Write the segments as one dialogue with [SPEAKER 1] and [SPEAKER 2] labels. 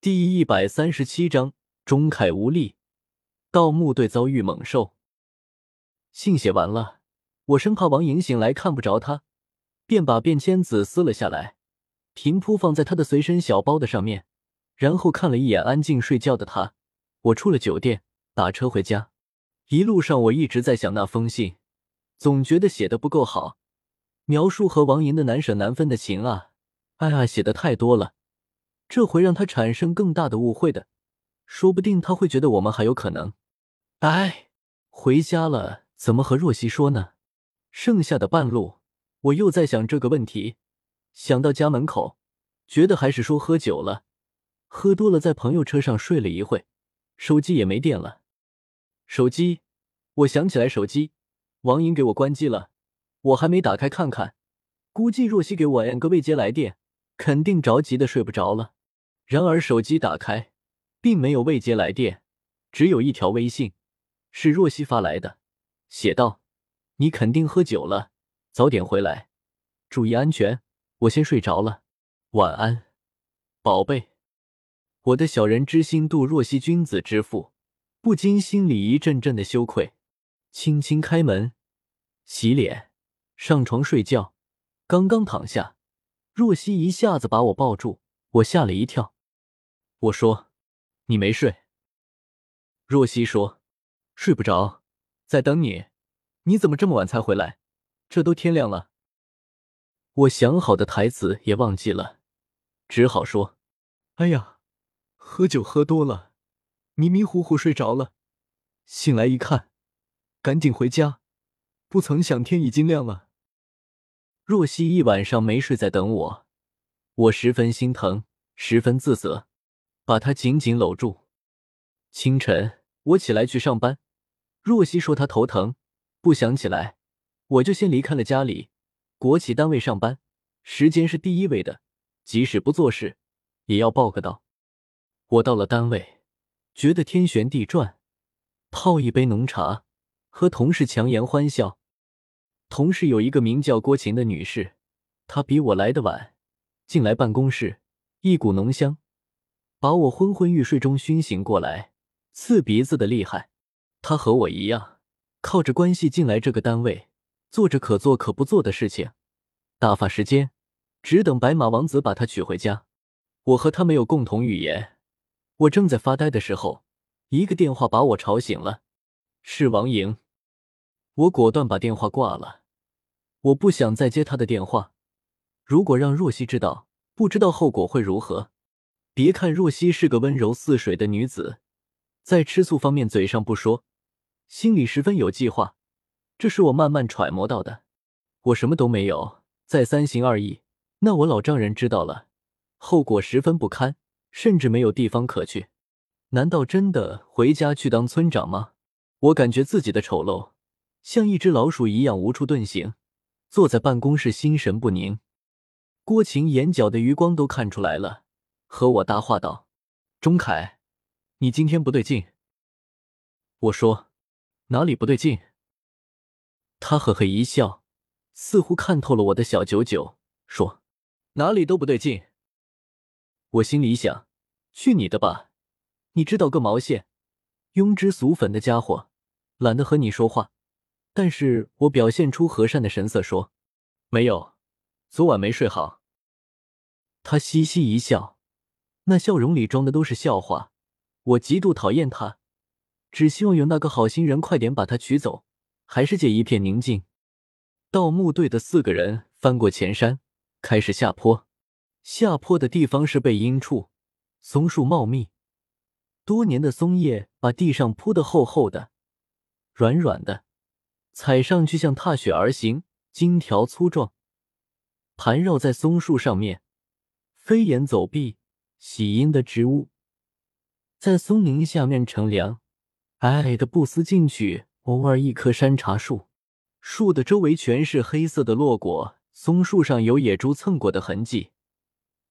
[SPEAKER 1] 第一百三十七章钟凯无力，盗墓队遭遇猛兽。信写完了，我生怕王莹醒来看不着他，便把便签纸撕了下来，平铺放在他的随身小包的上面，然后看了一眼安静睡觉的他。我出了酒店，打车回家。一路上我一直在想那封信，总觉得写的不够好，描述和王莹的难舍难分的情啊，哎呀，写的太多了。这会让他产生更大的误会的，说不定他会觉得我们还有可能。哎，回家了，怎么和若曦说呢？剩下的半路，我又在想这个问题。想到家门口，觉得还是说喝酒了，喝多了，在朋友车上睡了一会，手机也没电了。手机，我想起来手机，王莹给我关机了，我还没打开看看，估计若曦给我按个未接来电，肯定着急的睡不着了。然而手机打开，并没有未接来电，只有一条微信，是若曦发来的，写道：“你肯定喝酒了，早点回来，注意安全。我先睡着了，晚安，宝贝。”我的小人之心度若曦君子之腹，不禁心里一阵阵的羞愧。轻轻开门，洗脸，上床睡觉。刚刚躺下，若曦一下子把我抱住，我吓了一跳。我说：“你没睡。”若曦说：“睡不着，在等你。你怎么这么晚才回来？这都天亮了。”我想好的台词也忘记了，只好说：“哎呀，喝酒喝多了，迷迷糊糊睡着了。醒来一看，赶紧回家，不曾想天已经亮了。”若曦一晚上没睡，在等我，我十分心疼，十分自责。把他紧紧搂住。清晨，我起来去上班。若曦说她头疼，不想起来，我就先离开了家里。国企单位上班，时间是第一位的，即使不做事，也要报个到。我到了单位，觉得天旋地转，泡一杯浓茶，和同事强颜欢笑。同事有一个名叫郭琴的女士，她比我来的晚，进来办公室，一股浓香。把我昏昏欲睡中熏醒过来，刺鼻子的厉害。他和我一样，靠着关系进来这个单位，做着可做可不做的事情，打发时间，只等白马王子把他娶回家。我和他没有共同语言。我正在发呆的时候，一个电话把我吵醒了，是王莹。我果断把电话挂了，我不想再接他的电话。如果让若曦知道，不知道后果会如何。别看若曦是个温柔似水的女子，在吃醋方面嘴上不说，心里十分有计划。这是我慢慢揣摩到的。我什么都没有，再三心二意，那我老丈人知道了，后果十分不堪，甚至没有地方可去。难道真的回家去当村长吗？我感觉自己的丑陋，像一只老鼠一样无处遁形，坐在办公室心神不宁。郭晴眼角的余光都看出来了。和我搭话道：“钟凯，你今天不对劲。”我说：“哪里不对劲？”他呵呵一笑，似乎看透了我的小九九，说：“哪里都不对劲。”我心里想：“去你的吧！你知道个毛线！庸脂俗粉的家伙，懒得和你说话。”但是我表现出和善的神色，说：“没有，昨晚没睡好。”他嘻嘻一笑。那笑容里装的都是笑话，我极度讨厌他，只希望有那个好心人快点把他取走。还是界一片宁静。盗墓队的四个人翻过前山，开始下坡。下坡的地方是背阴处，松树茂密，多年的松叶把地上铺得厚厚的、软软的，踩上去像踏雪而行，荆条粗壮，盘绕在松树上面，飞檐走壁。喜阴的植物在松林下面乘凉，矮矮的不思进取。偶尔一棵山茶树，树的周围全是黑色的落果。松树上有野猪蹭过的痕迹，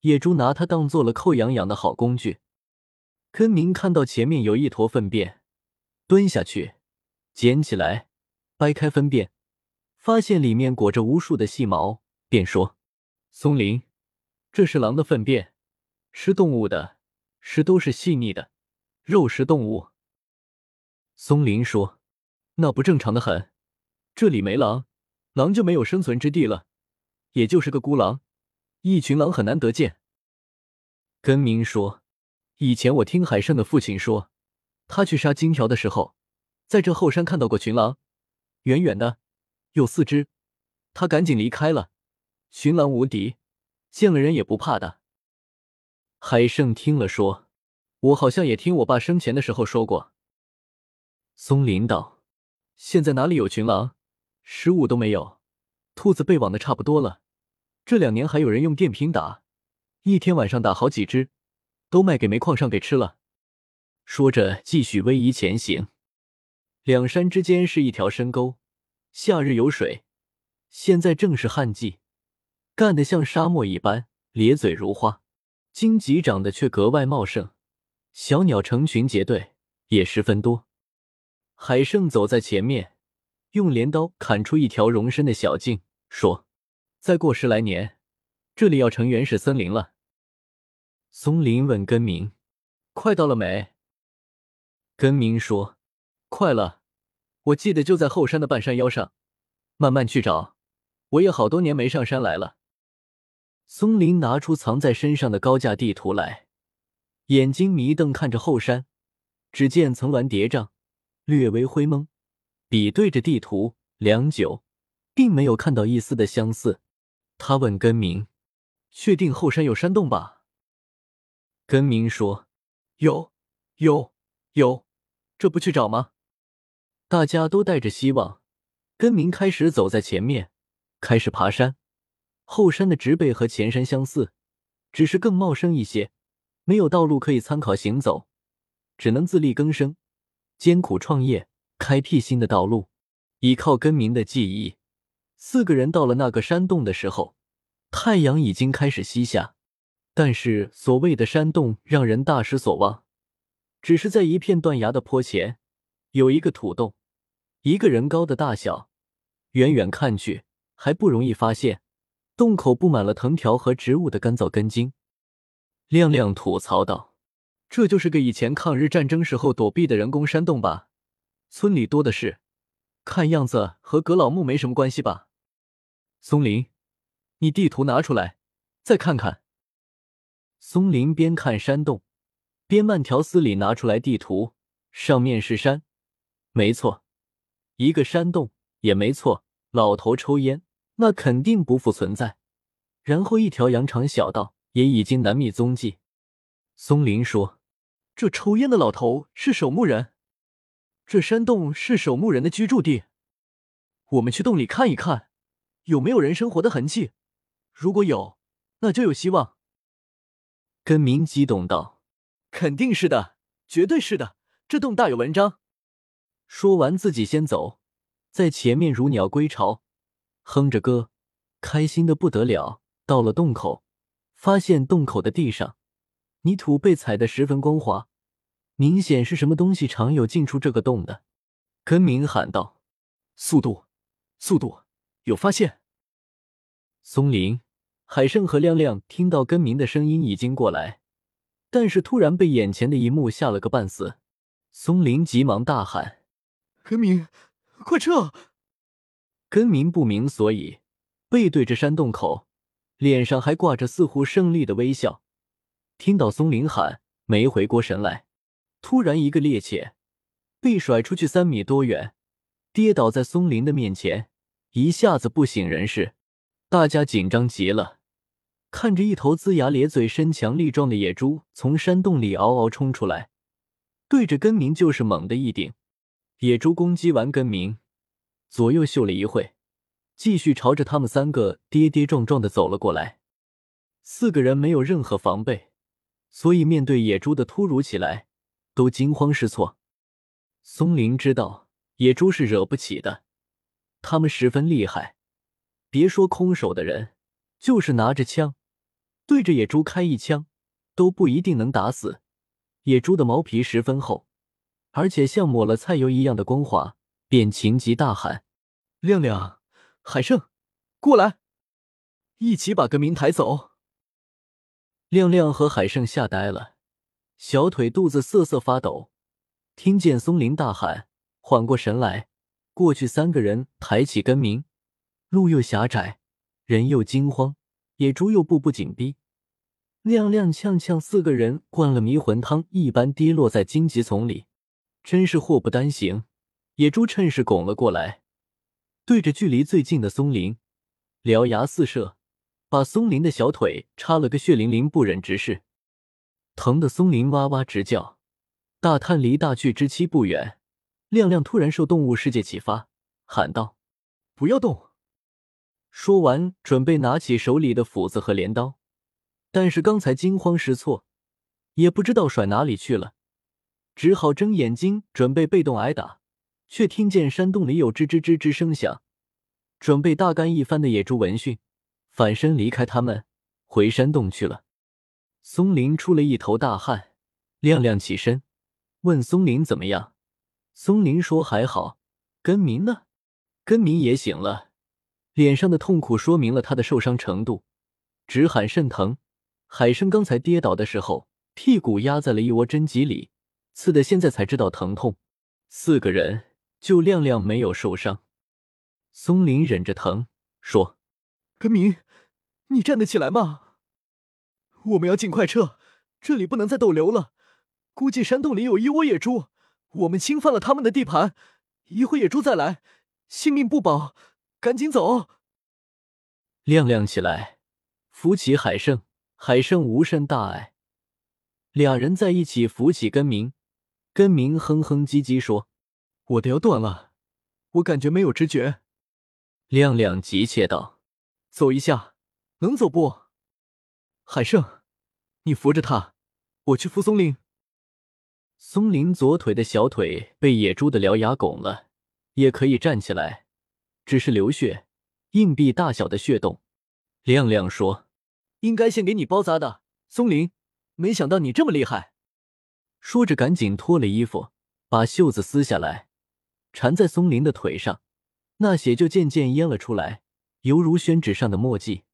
[SPEAKER 1] 野猪拿它当做了扣痒痒的好工具。根明看到前面有一坨粪便，蹲下去捡起来，掰开粪便，发现里面裹着无数的细毛，便说：“松林，这是狼的粪便。”吃动物的，食都是细腻的肉食动物。松林说：“那不正常的很，这里没狼，狼就没有生存之地了，也就是个孤狼，一群狼很难得见。”根明说：“以前我听海胜的父亲说，他去杀金条的时候，在这后山看到过群狼，远远的，有四只，他赶紧离开了。群狼无敌，见了人也不怕的。”海胜听了说：“我好像也听我爸生前的时候说过。”松林道：“现在哪里有群狼，食物都没有，兔子被网的差不多了。这两年还有人用电瓶打。”一天晚上打好几只，都卖给煤矿上给吃了。说着，继续逶迤前行。两山之间是一条深沟，夏日有水，现在正是旱季，干得像沙漠一般，咧嘴如花。荆棘长得却格外茂盛，小鸟成群结队，也十分多。海胜走在前面，用镰刀砍出一条容身的小径，说：“再过十来年，这里要成原始森林了。”松林问根明：“快到了没？”根明说：“快了，我记得就在后山的半山腰上，慢慢去找。我也好多年没上山来了。”松林拿出藏在身上的高价地图来，眼睛迷瞪看着后山，只见层峦叠嶂，略微灰蒙，比对着地图良久，并没有看到一丝的相似。他问根明：“确定后山有山洞吧？”根明说：“有，有，有，这不去找吗？”大家都带着希望。根明开始走在前面，开始爬山。后山的植被和前山相似，只是更茂盛一些，没有道路可以参考行走，只能自力更生，艰苦创业，开辟新的道路。依靠根明的记忆，四个人到了那个山洞的时候，太阳已经开始西下。但是所谓的山洞让人大失所望，只是在一片断崖的坡前有一个土洞，一个人高的大小，远远看去还不容易发现。洞口布满了藤条和植物的干燥根茎。亮亮吐槽道：“这就是个以前抗日战争时候躲避的人工山洞吧？村里多的是，看样子和葛老木没什么关系吧？”松林，你地图拿出来，再看看。松林边看山洞，边慢条斯理拿出来地图，上面是山，没错，一个山洞也没错。老头抽烟，那肯定不复存在。然后一条羊肠小道也已经难觅踪迹。松林说：“这抽烟的老头是守墓人，这山洞是守墓人的居住地。我们去洞里看一看，有没有人生活的痕迹。如果有，那就有希望。”根明激动道：“肯定是的，绝对是的，这洞大有文章。”说完，自己先走在前面，如鸟归巢，哼着歌，开心的不得了。到了洞口，发现洞口的地上泥土被踩得十分光滑，明显是什么东西常有进出这个洞的。根明喊道：“速度，速度，有发现！”松林。海胜和亮亮听到根明的声音已经过来，但是突然被眼前的一幕吓了个半死。松林急忙大喊：“
[SPEAKER 2] 根明，快撤！”
[SPEAKER 1] 根明不明所以，背对着山洞口，脸上还挂着似乎胜利的微笑。听到松林喊，没回过神来，突然一个趔趄，被甩出去三米多远，跌倒在松林的面前，一下子不省人事。大家紧张极了。看着一头龇牙咧嘴、身强力壮的野猪从山洞里嗷嗷冲出来，对着根明就是猛的一顶。野猪攻击完根明，左右嗅了一会，继续朝着他们三个跌跌撞撞的走了过来。四个人没有任何防备，所以面对野猪的突如其来，都惊慌失措。松林知道野猪是惹不起的，他们十分厉害，别说空手的人，就是拿着枪。对着野猪开一枪，都不一定能打死。野猪的毛皮十分厚，而且像抹了菜油一样的光滑，便情急大喊：“亮亮，海胜，过来，一起把根明抬走！”亮亮和海胜吓呆了，小腿肚子瑟瑟发抖。听见松林大喊，缓过神来，过去三个人抬起根明，路又狭窄，人又惊慌，野猪又步步紧逼，踉踉跄跄，四个人灌了迷魂汤一般跌落在荆棘丛里，真是祸不单行。野猪趁势拱了过来，对着距离最近的松林，獠牙四射，把松林的小腿插了个血淋淋，不忍直视，疼得松林哇哇直叫。大探离大去之期不远，亮亮突然受动物世界启发，喊道：“
[SPEAKER 2] 不要动！”
[SPEAKER 1] 说完，准备拿起手里的斧子和镰刀，但是刚才惊慌失措，也不知道甩哪里去了，只好睁眼睛准备被动挨打。却听见山洞里有吱吱吱吱声响，准备大干一番的野猪闻讯，反身离开他们，回山洞去了。松林出了一头大汗，亮亮起身问松林怎么样。松林说还好。根明呢？根明也醒了，脸上的痛苦说明了他的受伤程度，直喊甚疼。海生刚才跌倒的时候，屁股压在了一窝针棘里，刺的现在才知道疼痛。四个人。就亮亮没有受伤，松林忍着疼说：“
[SPEAKER 2] 根明，你站得起来吗？我们要尽快撤，这里不能再逗留了。估计山洞里有一窝野猪，我们侵犯了他们的地盘，一会野猪再来，性命不保，赶紧走。”
[SPEAKER 1] 亮亮起来，扶起海胜，海胜无甚大碍，俩人在一起扶起根明，根明哼哼唧唧说。
[SPEAKER 2] 我的腰断了，我感觉没有知觉。
[SPEAKER 1] 亮亮急切道：“
[SPEAKER 2] 走一下，能走不？”海胜，你扶着他，我去扶松林。
[SPEAKER 1] 松林左腿的小腿被野猪的獠牙拱了，也可以站起来，只是流血，硬币大小的血洞。亮亮说：“
[SPEAKER 2] 应该先给你包扎的，松林，没想到你这么厉害。”
[SPEAKER 1] 说着，赶紧脱了衣服，把袖子撕下来。缠在松林的腿上，那血就渐渐淹了出来，犹如宣纸上的墨迹。